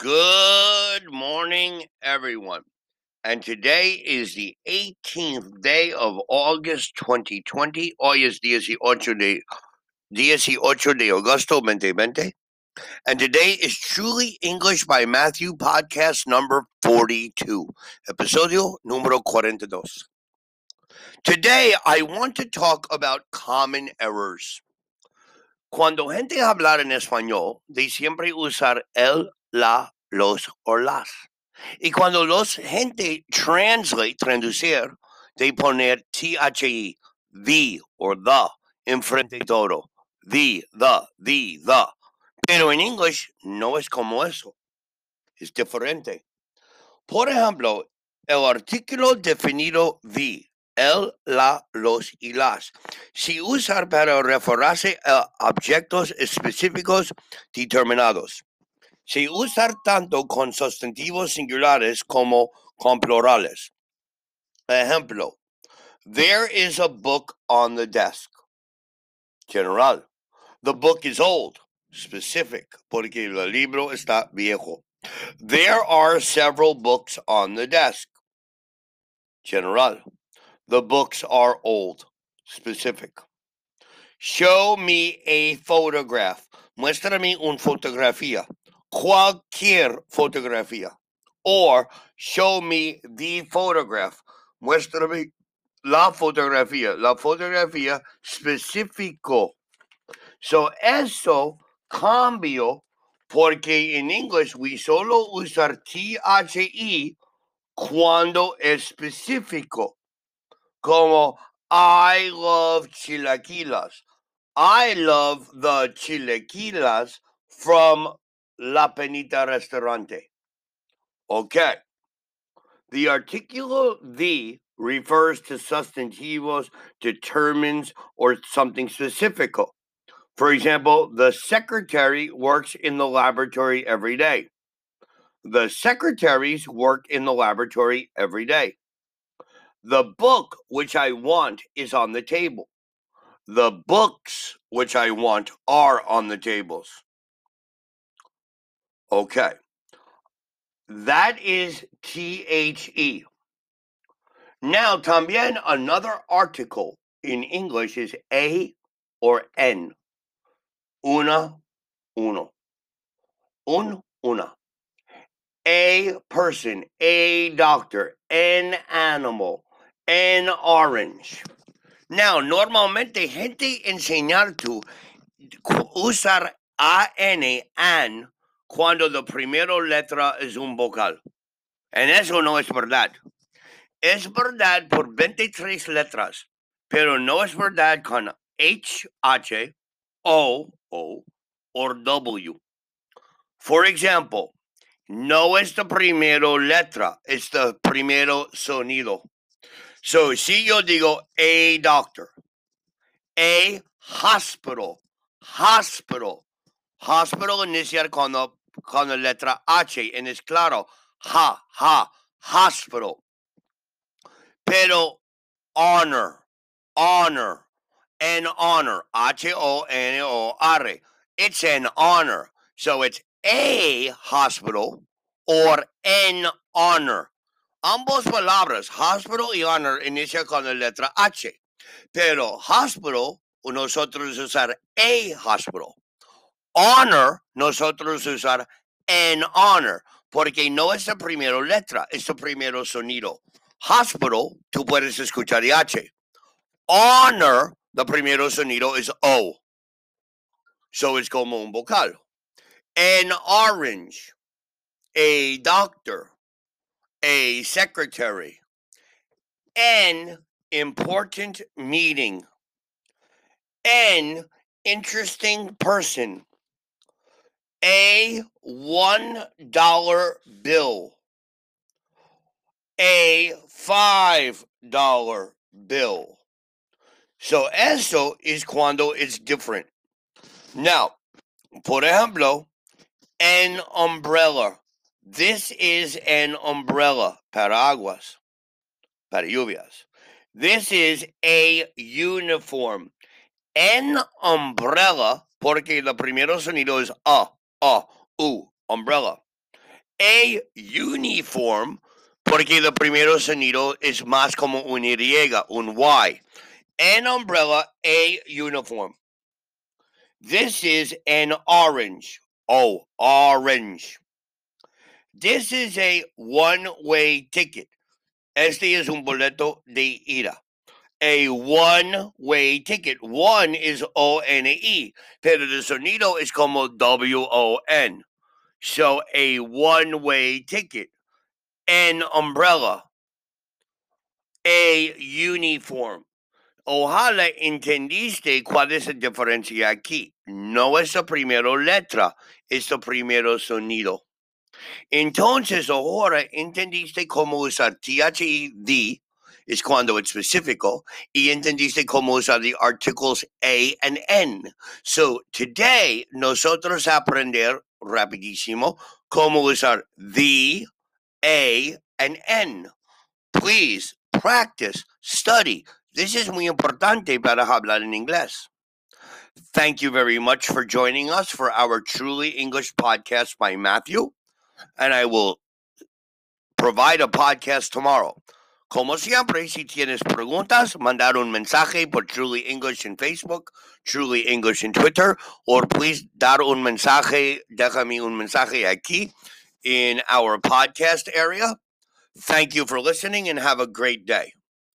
Good morning, everyone. And today is the 18th day of August 2020. Hoy es 18 de, 18 de agosto 2020. And today is Truly English by Matthew podcast number 42, episodio número 42. Today, I want to talk about common errors. Cuando gente hablar en español, de siempre usar el, la, los o las. Y cuando los gente translate, traducir, de poner thi, the or the, enfrente de todo. The, the, the, the. Pero en English no es como eso. Es diferente. Por ejemplo, el artículo definido the el, la, los y las. Si usar para referirse a objetos específicos determinados. Si usar tanto con sustantivos singulares como con plurales. Ejemplo, there is a book on the desk. General. The book is old. Specific, porque el libro está viejo. There are several books on the desk. General. The books are old. Specific. Show me a photograph. Muéstrame una fotografía. Cualquier fotografía. Or show me the photograph. Muéstrame la fotografía. La fotografía específico. So, eso cambio porque en English we solo usar THE cuando específico. como I love chilaquilas. I love the chilaquilas from La Penita Restaurante. Okay. The articulo the refers to sustantivos, determines, or something specifico. For example, the secretary works in the laboratory every day. The secretaries work in the laboratory every day. The book which I want is on the table. The books which I want are on the tables. Okay. That is THE. Now, también another article in English is A or N. Una, uno. Un, una. A person, a doctor, an animal, an orange. Now, normalmente gente enseñar tu usar AN, an, cuando la primera letra es un vocal. En eso no es verdad. Es verdad por 23 letras, pero no es verdad con H, H, O, O, or W. For example, no es la primera letra, es el primero sonido. So, si yo digo a doctor, a hospital, hospital, hospital iniciar con la, con la letra H, en es claro, ha, ha, hospital. Pero honor, honor, an honor, H-O-N-O-R, it's an honor. So it's a hospital or an honor. Ambos palabras, hospital y honor, inicia con la letra H. Pero hospital, nosotros usar a hospital. Honor, nosotros usar an honor, porque no es la primera letra, es el primero sonido. Hospital, tú puedes escuchar H. Honor, el primero sonido es O. So es como un vocal. An orange, a doctor, a secretary, an important meeting, an interesting person, a one dollar bill, a five dollar bill. So eso is cuando it's different. Now, por ejemplo, an umbrella. This is an umbrella, paraguas, para lluvias. This is a uniform. An umbrella, porque el primero sonido es a, Uh, a, u, umbrella. A uniform, porque el primero sonido es más como un Y, un Y. An umbrella, a uniform. This is an orange. Oh, orange. This is a one way ticket. Este es un boleto de ida. A one way ticket. One is O N E, pero el sonido es como W O N. So a one way ticket. An umbrella. A uniform. Ojalá entendiste cuál es la diferencia aquí. No es la primera letra, es el primero sonido. Entonces, ahora entendiste cómo usar THED, es cuando es específico, y entendiste cómo usar the articles A and N. So, today, nosotros aprender rapidísimo cómo usar the, A, and N. Please practice, study. This is muy importante para hablar en inglés. Thank you very much for joining us for our Truly English podcast by Matthew. And I will provide a podcast tomorrow. Como siempre, si tienes preguntas, mandar un mensaje por Truly English en Facebook, Truly English en Twitter, or please dar un mensaje, déjame un mensaje aquí in our podcast area. Thank you for listening and have a great day.